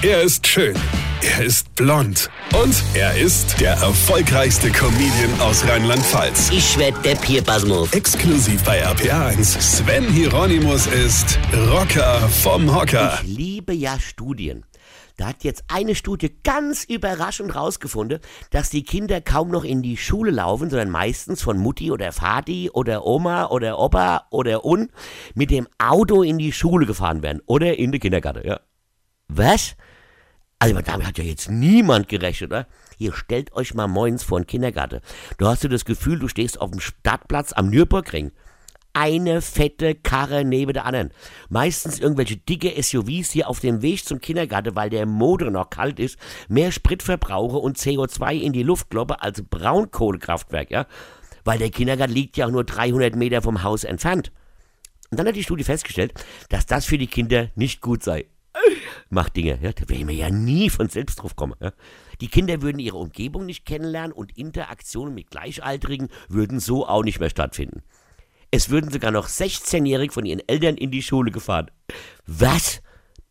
Er ist schön. Er ist blond. Und er ist der erfolgreichste Comedian aus Rheinland-Pfalz. Ich werd der Pierpasmus. Exklusiv bei RPA1. Sven Hieronymus ist Rocker vom Hocker. Ich liebe ja Studien. Da hat jetzt eine Studie ganz überraschend rausgefunden, dass die Kinder kaum noch in die Schule laufen, sondern meistens von Mutti oder Vati oder Oma oder Opa oder Un mit dem Auto in die Schule gefahren werden oder in den Kindergarten. Ja. Was? Also damit hat ja jetzt niemand gerechnet, oder? Hier, stellt euch mal moins vor den Kindergarten. Du hast du das Gefühl, du stehst auf dem Stadtplatz am Nürburgring. Eine fette Karre neben der anderen. Meistens irgendwelche dicke SUVs hier auf dem Weg zum Kindergarten, weil der Motor noch kalt ist, mehr Sprit verbrauche und CO2 in die Luft kloppe als Braunkohlekraftwerk, ja? Weil der Kindergarten liegt ja auch nur 300 Meter vom Haus entfernt. Und dann hat die Studie festgestellt, dass das für die Kinder nicht gut sei macht Dinge. Ja, da wäre ich ja nie von selbst drauf kommen. Ja. Die Kinder würden ihre Umgebung nicht kennenlernen und Interaktionen mit Gleichaltrigen würden so auch nicht mehr stattfinden. Es würden sogar noch 16-Jährige von ihren Eltern in die Schule gefahren. Was?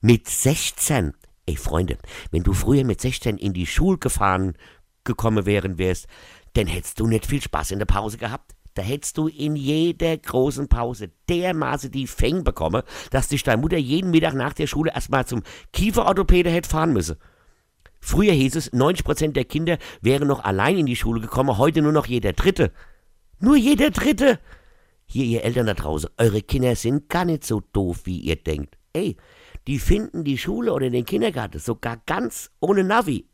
Mit 16? Ey, Freunde, wenn du früher mit 16 in die Schule gefahren gekommen wären wärst, dann hättest du nicht viel Spaß in der Pause gehabt. Da hättest du in jeder großen Pause dermaßen die Fänge bekommen, dass dich deine Mutter jeden Mittag nach der Schule erstmal zum Kieferorthopäde hätte fahren müssen. Früher hieß es, 90% der Kinder wären noch allein in die Schule gekommen, heute nur noch jeder Dritte. Nur jeder Dritte! Hier, ihr Eltern da draußen, eure Kinder sind gar nicht so doof, wie ihr denkt. Ey, die finden die Schule oder den Kindergarten sogar ganz ohne Navi.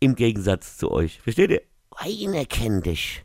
Im Gegensatz zu euch. Versteht ihr? Weine kennt dich.